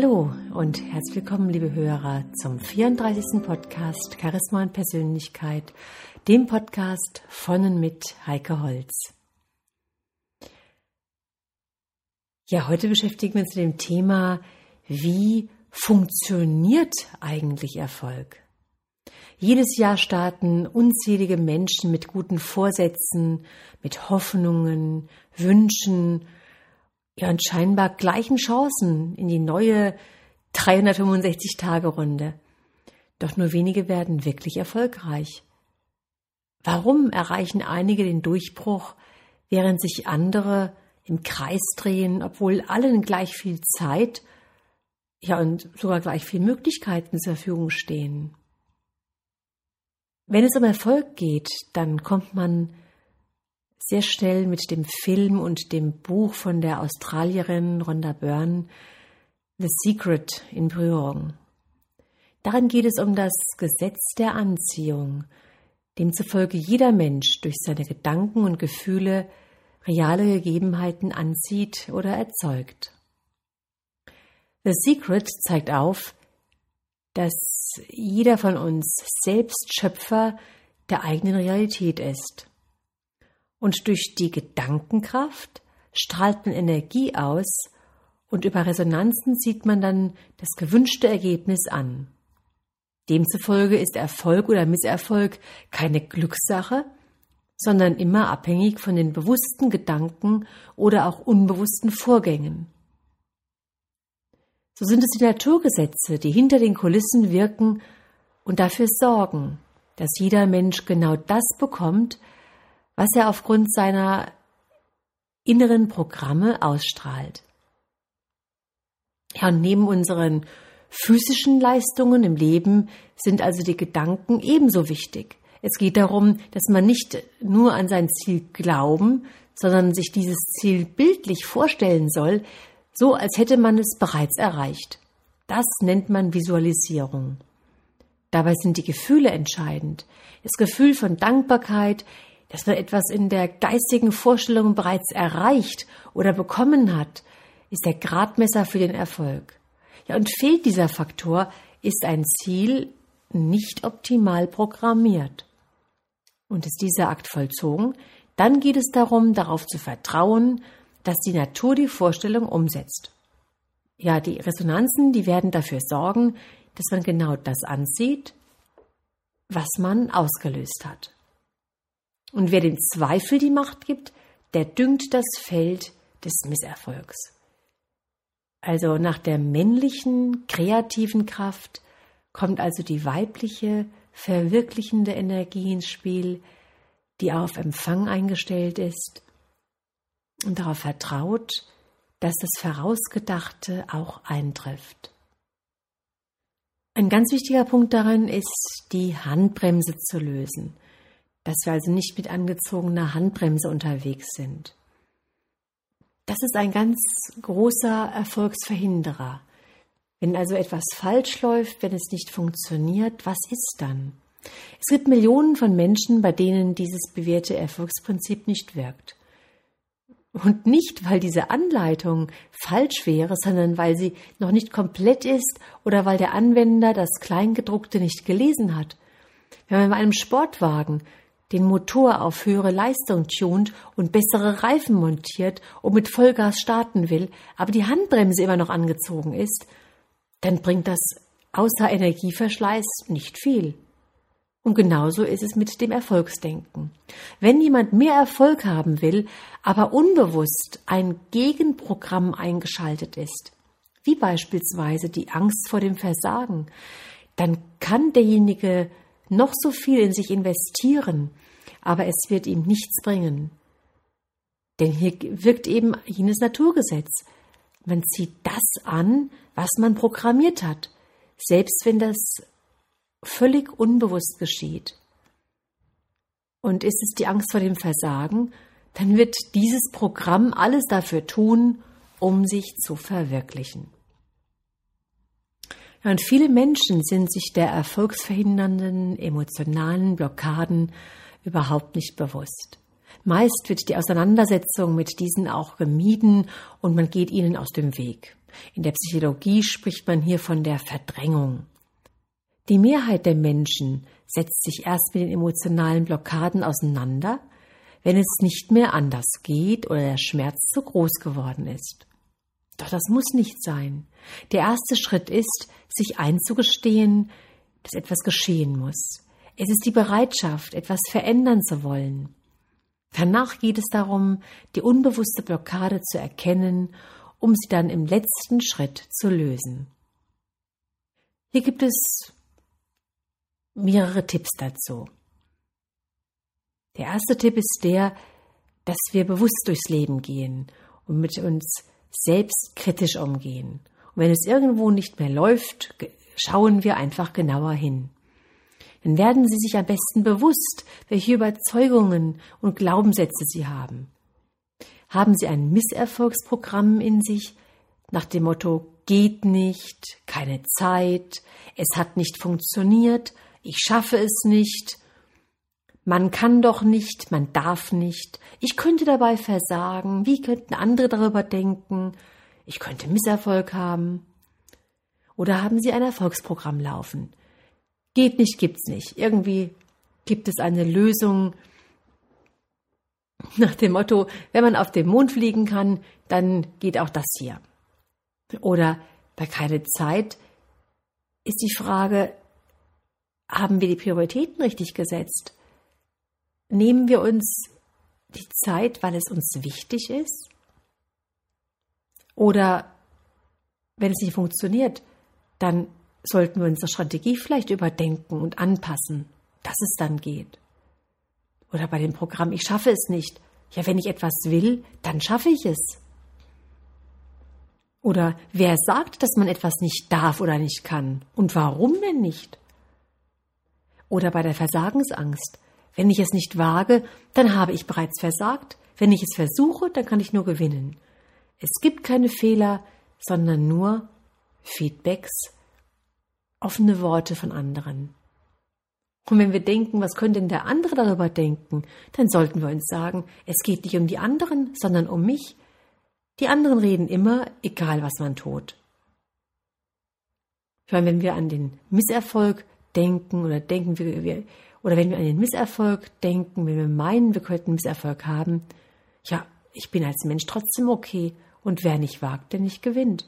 Hallo und herzlich willkommen, liebe Hörer, zum 34. Podcast Charisma und Persönlichkeit, dem Podcast von und mit Heike Holz. Ja, heute beschäftigen wir uns mit dem Thema, wie funktioniert eigentlich Erfolg? Jedes Jahr starten unzählige Menschen mit guten Vorsätzen, mit Hoffnungen, Wünschen, ja und scheinbar gleichen Chancen in die neue 365-Tage-Runde. Doch nur wenige werden wirklich erfolgreich. Warum erreichen einige den Durchbruch, während sich andere im Kreis drehen, obwohl allen gleich viel Zeit, ja und sogar gleich viel Möglichkeiten zur Verfügung stehen? Wenn es um Erfolg geht, dann kommt man sehr schnell mit dem Film und dem Buch von der Australierin Rhonda Byrne The Secret in Berührung. Darin geht es um das Gesetz der Anziehung, demzufolge jeder Mensch durch seine Gedanken und Gefühle reale Gegebenheiten anzieht oder erzeugt. The Secret zeigt auf, dass jeder von uns selbst Schöpfer der eigenen Realität ist. Und durch die Gedankenkraft strahlt man Energie aus und über Resonanzen zieht man dann das gewünschte Ergebnis an. Demzufolge ist Erfolg oder Misserfolg keine Glückssache, sondern immer abhängig von den bewussten Gedanken oder auch unbewussten Vorgängen. So sind es die Naturgesetze, die hinter den Kulissen wirken und dafür sorgen, dass jeder Mensch genau das bekommt, was er aufgrund seiner inneren Programme ausstrahlt. Ja, und neben unseren physischen Leistungen im Leben sind also die Gedanken ebenso wichtig. Es geht darum, dass man nicht nur an sein Ziel glauben, sondern sich dieses Ziel bildlich vorstellen soll, so als hätte man es bereits erreicht. Das nennt man Visualisierung. Dabei sind die Gefühle entscheidend. Das Gefühl von Dankbarkeit, dass man etwas in der geistigen Vorstellung bereits erreicht oder bekommen hat, ist der Gradmesser für den Erfolg. Ja, und fehlt dieser Faktor, ist ein Ziel nicht optimal programmiert. Und ist dieser Akt vollzogen, dann geht es darum, darauf zu vertrauen, dass die Natur die Vorstellung umsetzt. Ja, die Resonanzen, die werden dafür sorgen, dass man genau das ansieht, was man ausgelöst hat. Und wer dem Zweifel die Macht gibt, der düngt das Feld des Misserfolgs. Also nach der männlichen, kreativen Kraft kommt also die weibliche, verwirklichende Energie ins Spiel, die auf Empfang eingestellt ist und darauf vertraut, dass das Vorausgedachte auch eintrifft. Ein ganz wichtiger Punkt darin ist, die Handbremse zu lösen, dass wir also nicht mit angezogener Handbremse unterwegs sind. Das ist ein ganz großer Erfolgsverhinderer. Wenn also etwas falsch läuft, wenn es nicht funktioniert, was ist dann? Es gibt Millionen von Menschen, bei denen dieses bewährte Erfolgsprinzip nicht wirkt. Und nicht, weil diese Anleitung falsch wäre, sondern weil sie noch nicht komplett ist oder weil der Anwender das Kleingedruckte nicht gelesen hat. Wenn man bei einem Sportwagen den Motor auf höhere Leistung tunt und bessere Reifen montiert und mit Vollgas starten will, aber die Handbremse immer noch angezogen ist, dann bringt das außer Energieverschleiß nicht viel. Und genauso ist es mit dem Erfolgsdenken. Wenn jemand mehr Erfolg haben will, aber unbewusst ein Gegenprogramm eingeschaltet ist, wie beispielsweise die Angst vor dem Versagen, dann kann derjenige noch so viel in sich investieren, aber es wird ihm nichts bringen. Denn hier wirkt eben jenes Naturgesetz. Man zieht das an, was man programmiert hat, selbst wenn das völlig unbewusst geschieht. Und ist es die Angst vor dem Versagen, dann wird dieses Programm alles dafür tun, um sich zu verwirklichen. Und viele Menschen sind sich der erfolgsverhindernden emotionalen Blockaden überhaupt nicht bewusst. Meist wird die Auseinandersetzung mit diesen auch gemieden und man geht ihnen aus dem Weg. In der Psychologie spricht man hier von der Verdrängung. Die Mehrheit der Menschen setzt sich erst mit den emotionalen Blockaden auseinander, wenn es nicht mehr anders geht oder der Schmerz zu groß geworden ist. Doch das muss nicht sein. Der erste Schritt ist, sich einzugestehen, dass etwas geschehen muss. Es ist die Bereitschaft, etwas verändern zu wollen. Danach geht es darum, die unbewusste Blockade zu erkennen, um sie dann im letzten Schritt zu lösen. Hier gibt es mehrere Tipps dazu. Der erste Tipp ist der, dass wir bewusst durchs Leben gehen und mit uns selbst kritisch umgehen. Und wenn es irgendwo nicht mehr läuft, schauen wir einfach genauer hin. Dann werden Sie sich am besten bewusst, welche Überzeugungen und Glaubenssätze Sie haben. Haben Sie ein Misserfolgsprogramm in sich nach dem Motto geht nicht, keine Zeit, es hat nicht funktioniert, ich schaffe es nicht, man kann doch nicht, man darf nicht, ich könnte dabei versagen, wie könnten andere darüber denken, ich könnte Misserfolg haben. Oder haben Sie ein Erfolgsprogramm laufen? Geht nicht, gibt's nicht. Irgendwie gibt es eine Lösung nach dem Motto, wenn man auf den Mond fliegen kann, dann geht auch das hier. Oder bei keine Zeit ist die Frage, haben wir die Prioritäten richtig gesetzt? Nehmen wir uns die Zeit, weil es uns wichtig ist? Oder wenn es nicht funktioniert, dann sollten wir unsere Strategie vielleicht überdenken und anpassen, dass es dann geht. Oder bei dem Programm, ich schaffe es nicht. Ja, wenn ich etwas will, dann schaffe ich es. Oder wer sagt, dass man etwas nicht darf oder nicht kann? Und warum denn nicht? Oder bei der Versagensangst. Wenn ich es nicht wage, dann habe ich bereits versagt. Wenn ich es versuche, dann kann ich nur gewinnen. Es gibt keine Fehler, sondern nur Feedbacks, offene Worte von anderen. Und wenn wir denken, was könnte denn der andere darüber denken, dann sollten wir uns sagen, es geht nicht um die anderen, sondern um mich. Die anderen reden immer, egal was man tut. Ich meine, wenn wir an den Misserfolg denken oder denken wir, oder wenn wir an den Misserfolg denken, wenn wir meinen, wir könnten Misserfolg haben, ja, ich bin als Mensch trotzdem okay und wer nicht wagt, der nicht gewinnt.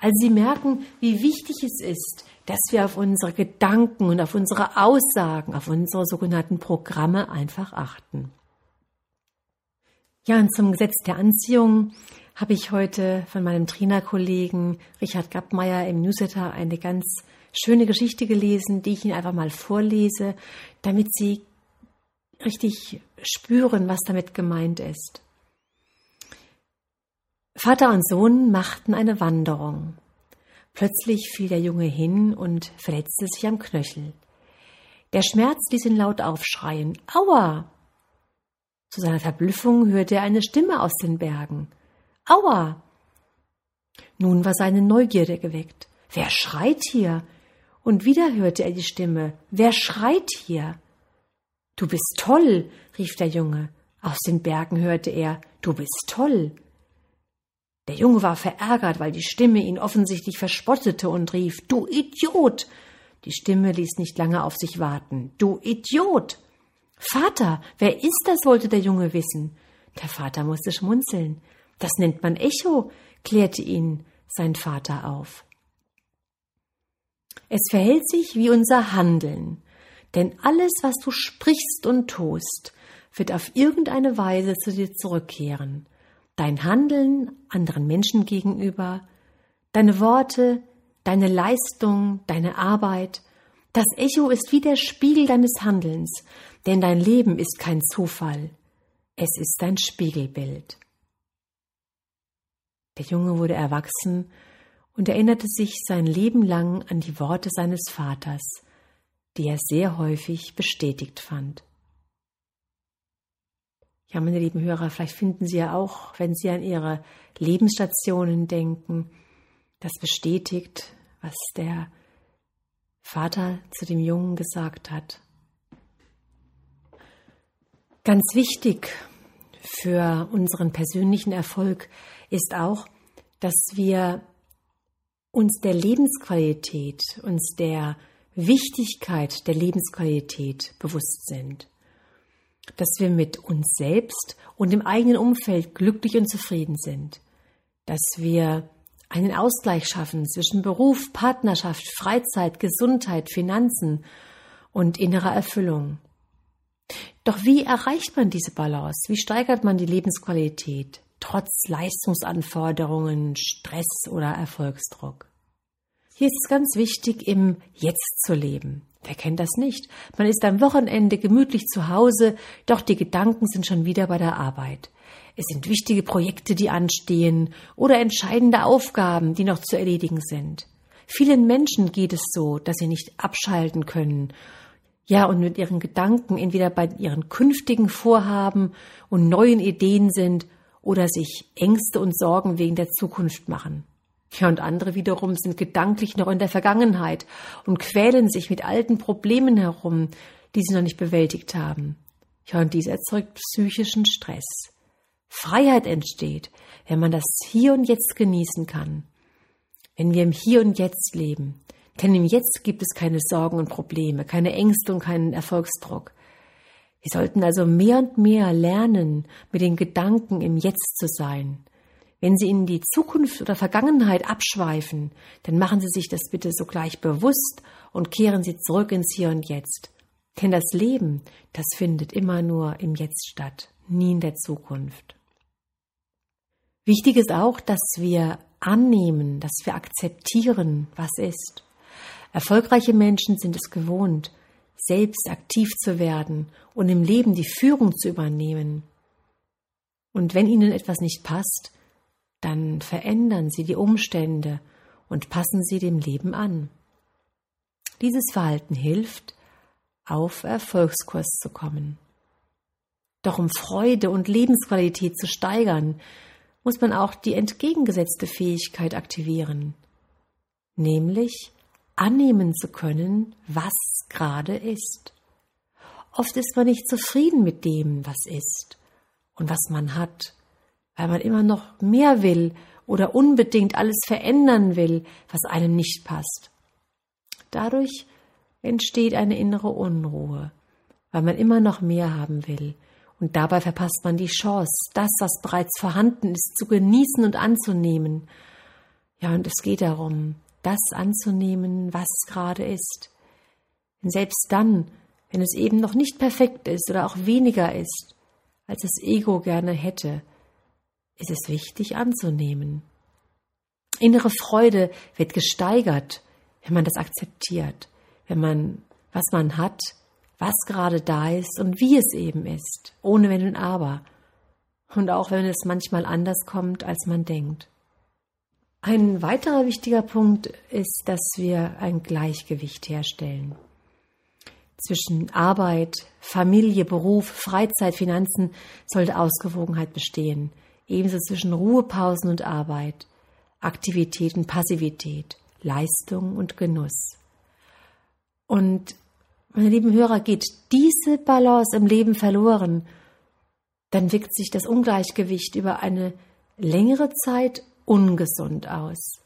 Also Sie merken, wie wichtig es ist, dass wir auf unsere Gedanken und auf unsere Aussagen, auf unsere sogenannten Programme einfach achten. Ja, und zum Gesetz der Anziehung habe ich heute von meinem Trainerkollegen Richard Gappmeier im Newsletter eine ganz schöne Geschichte gelesen, die ich Ihnen einfach mal vorlese, damit Sie richtig spüren, was damit gemeint ist. Vater und Sohn machten eine Wanderung. Plötzlich fiel der Junge hin und verletzte sich am Knöchel. Der Schmerz ließ ihn laut aufschreien. Aua! Zu seiner Verblüffung hörte er eine Stimme aus den Bergen. Aua! Nun war seine Neugierde geweckt. Wer schreit hier? Und wieder hörte er die Stimme. Wer schreit hier? Du bist toll, rief der Junge. Aus den Bergen hörte er. Du bist toll. Der Junge war verärgert, weil die Stimme ihn offensichtlich verspottete und rief, Du Idiot! Die Stimme ließ nicht lange auf sich warten. Du Idiot! Vater, wer ist das? wollte der Junge wissen. Der Vater musste schmunzeln. Das nennt man Echo, klärte ihn sein Vater auf. Es verhält sich wie unser Handeln, denn alles, was du sprichst und tust, wird auf irgendeine Weise zu dir zurückkehren dein Handeln anderen Menschen gegenüber, deine Worte, deine Leistung, deine Arbeit. Das Echo ist wie der Spiegel deines Handelns, denn dein Leben ist kein Zufall, es ist dein Spiegelbild. Der Junge wurde erwachsen und erinnerte sich sein Leben lang an die Worte seines Vaters, die er sehr häufig bestätigt fand. Ja, meine lieben Hörer, vielleicht finden Sie ja auch, wenn Sie an Ihre Lebensstationen denken, das bestätigt, was der Vater zu dem Jungen gesagt hat. Ganz wichtig für unseren persönlichen Erfolg ist auch, dass wir uns der Lebensqualität, uns der Wichtigkeit der Lebensqualität bewusst sind. Dass wir mit uns selbst und im eigenen Umfeld glücklich und zufrieden sind. Dass wir einen Ausgleich schaffen zwischen Beruf, Partnerschaft, Freizeit, Gesundheit, Finanzen und innerer Erfüllung. Doch wie erreicht man diese Balance? Wie steigert man die Lebensqualität trotz Leistungsanforderungen, Stress oder Erfolgsdruck? Hier ist es ganz wichtig, im Jetzt zu leben. Wer kennt das nicht? Man ist am Wochenende gemütlich zu Hause, doch die Gedanken sind schon wieder bei der Arbeit. Es sind wichtige Projekte, die anstehen oder entscheidende Aufgaben, die noch zu erledigen sind. Vielen Menschen geht es so, dass sie nicht abschalten können. Ja, und mit ihren Gedanken entweder bei ihren künftigen Vorhaben und neuen Ideen sind oder sich Ängste und Sorgen wegen der Zukunft machen. Ja, und andere wiederum sind gedanklich noch in der Vergangenheit und quälen sich mit alten Problemen herum, die sie noch nicht bewältigt haben. Ja, und dies erzeugt psychischen Stress. Freiheit entsteht, wenn man das Hier und Jetzt genießen kann. Wenn wir im Hier und Jetzt leben. Denn im Jetzt gibt es keine Sorgen und Probleme, keine Ängste und keinen Erfolgsdruck. Wir sollten also mehr und mehr lernen, mit den Gedanken im Jetzt zu sein. Wenn Sie in die Zukunft oder Vergangenheit abschweifen, dann machen Sie sich das bitte sogleich bewusst und kehren Sie zurück ins Hier und Jetzt. Denn das Leben, das findet immer nur im Jetzt statt, nie in der Zukunft. Wichtig ist auch, dass wir annehmen, dass wir akzeptieren, was ist. Erfolgreiche Menschen sind es gewohnt, selbst aktiv zu werden und im Leben die Führung zu übernehmen. Und wenn ihnen etwas nicht passt, dann verändern sie die Umstände und passen sie dem Leben an. Dieses Verhalten hilft, auf Erfolgskurs zu kommen. Doch um Freude und Lebensqualität zu steigern, muss man auch die entgegengesetzte Fähigkeit aktivieren, nämlich annehmen zu können, was gerade ist. Oft ist man nicht zufrieden mit dem, was ist und was man hat, weil man immer noch mehr will oder unbedingt alles verändern will, was einem nicht passt. Dadurch entsteht eine innere Unruhe, weil man immer noch mehr haben will und dabei verpasst man die Chance, das, was bereits vorhanden ist, zu genießen und anzunehmen. Ja, und es geht darum, das anzunehmen, was gerade ist. Denn selbst dann, wenn es eben noch nicht perfekt ist oder auch weniger ist, als das Ego gerne hätte, ist es wichtig anzunehmen. Innere Freude wird gesteigert, wenn man das akzeptiert, wenn man, was man hat, was gerade da ist und wie es eben ist, ohne Wenn und Aber. Und auch wenn es manchmal anders kommt, als man denkt. Ein weiterer wichtiger Punkt ist, dass wir ein Gleichgewicht herstellen. Zwischen Arbeit, Familie, Beruf, Freizeit, Finanzen sollte Ausgewogenheit bestehen. Ebenso zwischen Ruhepausen und Arbeit, Aktivität und Passivität, Leistung und Genuss. Und meine lieben Hörer, geht diese Balance im Leben verloren, dann wirkt sich das Ungleichgewicht über eine längere Zeit ungesund aus.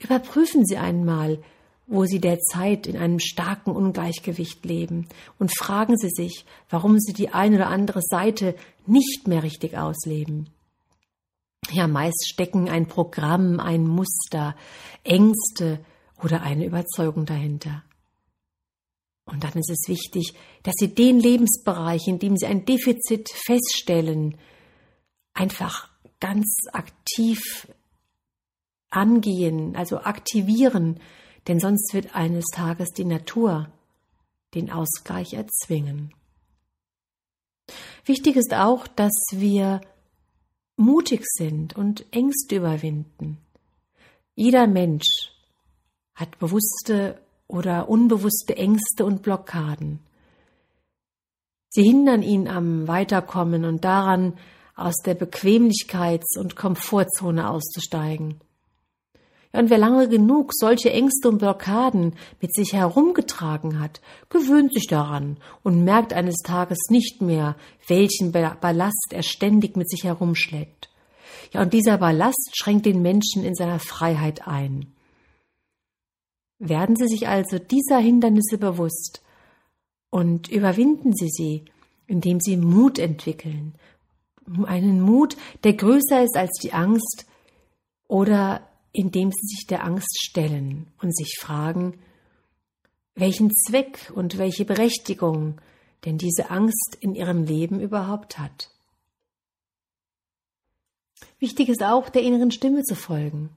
Überprüfen Sie einmal, wo Sie derzeit in einem starken Ungleichgewicht leben und fragen Sie sich, warum Sie die eine oder andere Seite nicht mehr richtig ausleben. Ja, meist stecken ein Programm, ein Muster, Ängste oder eine Überzeugung dahinter. Und dann ist es wichtig, dass Sie den Lebensbereich, in dem Sie ein Defizit feststellen, einfach ganz aktiv angehen, also aktivieren, denn sonst wird eines Tages die Natur den Ausgleich erzwingen. Wichtig ist auch, dass wir mutig sind und Ängste überwinden. Jeder Mensch hat bewusste oder unbewusste Ängste und Blockaden. Sie hindern ihn am Weiterkommen und daran, aus der Bequemlichkeits- und Komfortzone auszusteigen. Und wer lange genug solche Ängste und Blockaden mit sich herumgetragen hat, gewöhnt sich daran und merkt eines Tages nicht mehr, welchen Ballast er ständig mit sich herumschleppt. Ja, und dieser Ballast schränkt den Menschen in seiner Freiheit ein. Werden Sie sich also dieser Hindernisse bewusst und überwinden Sie sie, indem Sie Mut entwickeln. Einen Mut, der größer ist als die Angst oder indem Sie sich der Angst stellen und sich fragen, welchen Zweck und welche Berechtigung denn diese Angst in Ihrem Leben überhaupt hat. Wichtig ist auch, der inneren Stimme zu folgen.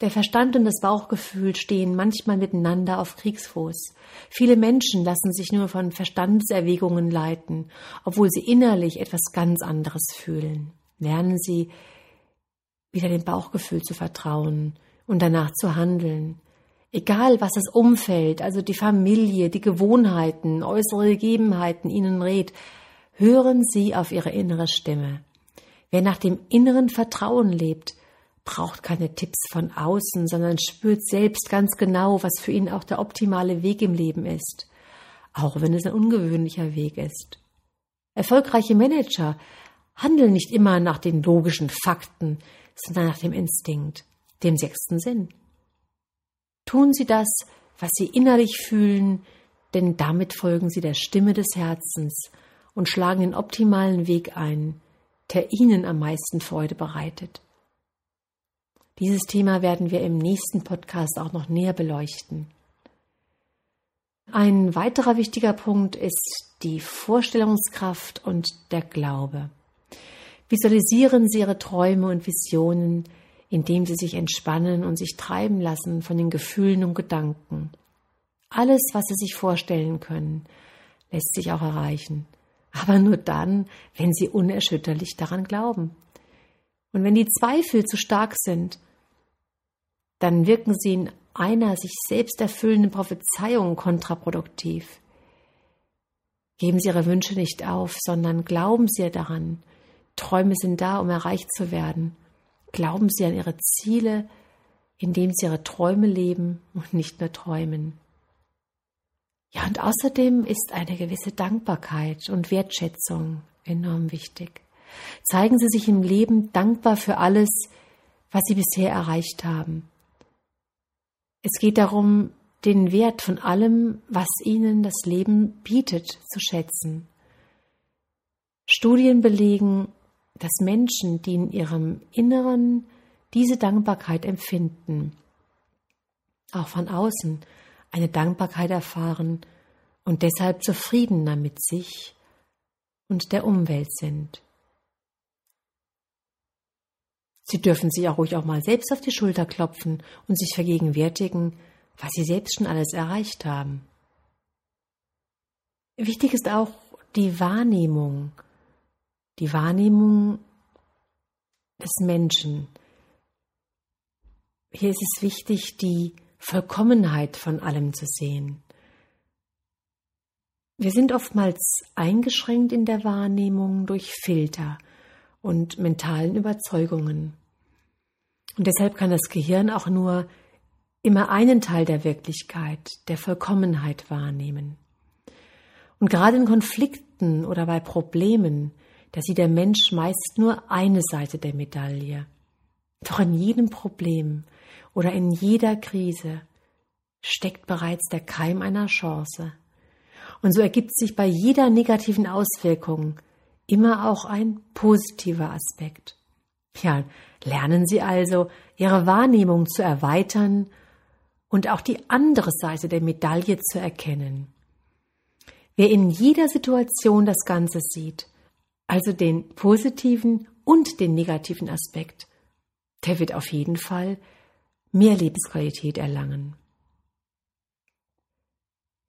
Der Verstand und das Bauchgefühl stehen manchmal miteinander auf Kriegsfuß. Viele Menschen lassen sich nur von Verstandeserwägungen leiten, obwohl sie innerlich etwas ganz anderes fühlen. Lernen Sie, wieder dem Bauchgefühl zu vertrauen und danach zu handeln. Egal, was das Umfeld, also die Familie, die Gewohnheiten, äußere Gegebenheiten Ihnen rät, hören Sie auf Ihre innere Stimme. Wer nach dem inneren Vertrauen lebt, braucht keine Tipps von außen, sondern spürt selbst ganz genau, was für ihn auch der optimale Weg im Leben ist, auch wenn es ein ungewöhnlicher Weg ist. Erfolgreiche Manager handeln nicht immer nach den logischen Fakten, sondern nach dem Instinkt, dem sechsten Sinn. Tun Sie das, was Sie innerlich fühlen, denn damit folgen Sie der Stimme des Herzens und schlagen den optimalen Weg ein, der Ihnen am meisten Freude bereitet. Dieses Thema werden wir im nächsten Podcast auch noch näher beleuchten. Ein weiterer wichtiger Punkt ist die Vorstellungskraft und der Glaube. Visualisieren Sie Ihre Träume und Visionen, indem Sie sich entspannen und sich treiben lassen von den Gefühlen und Gedanken. Alles, was Sie sich vorstellen können, lässt sich auch erreichen. Aber nur dann, wenn Sie unerschütterlich daran glauben. Und wenn die Zweifel zu stark sind, dann wirken sie in einer sich selbst erfüllenden Prophezeiung kontraproduktiv. Geben Sie Ihre Wünsche nicht auf, sondern glauben Sie daran. Träume sind da, um erreicht zu werden. Glauben Sie an Ihre Ziele, indem Sie Ihre Träume leben und nicht nur träumen. Ja, und außerdem ist eine gewisse Dankbarkeit und Wertschätzung enorm wichtig. Zeigen Sie sich im Leben dankbar für alles, was Sie bisher erreicht haben. Es geht darum, den Wert von allem, was ihnen das Leben bietet, zu schätzen. Studien belegen, dass Menschen, die in ihrem Inneren diese Dankbarkeit empfinden, auch von außen eine Dankbarkeit erfahren und deshalb zufriedener mit sich und der Umwelt sind. Sie dürfen sich auch ruhig auch mal selbst auf die Schulter klopfen und sich vergegenwärtigen, was Sie selbst schon alles erreicht haben. Wichtig ist auch die Wahrnehmung, die Wahrnehmung des Menschen. Hier ist es wichtig, die Vollkommenheit von allem zu sehen. Wir sind oftmals eingeschränkt in der Wahrnehmung durch Filter, und mentalen Überzeugungen. Und deshalb kann das Gehirn auch nur immer einen Teil der Wirklichkeit, der Vollkommenheit wahrnehmen. Und gerade in Konflikten oder bei Problemen, da sieht der Mensch meist nur eine Seite der Medaille. Doch in jedem Problem oder in jeder Krise steckt bereits der Keim einer Chance. Und so ergibt sich bei jeder negativen Auswirkung immer auch ein positiver Aspekt. Ja, lernen Sie also, Ihre Wahrnehmung zu erweitern und auch die andere Seite der Medaille zu erkennen. Wer in jeder Situation das Ganze sieht, also den positiven und den negativen Aspekt, der wird auf jeden Fall mehr Lebensqualität erlangen.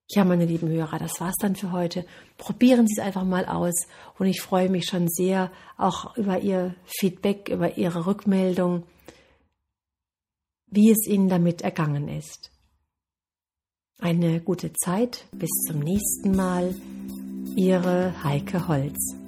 Ja, meine lieben Hörer, das war's dann für heute. Probieren Sie es einfach mal aus und ich freue mich schon sehr auch über Ihr Feedback, über Ihre Rückmeldung, wie es Ihnen damit ergangen ist. Eine gute Zeit, bis zum nächsten Mal. Ihre Heike Holz.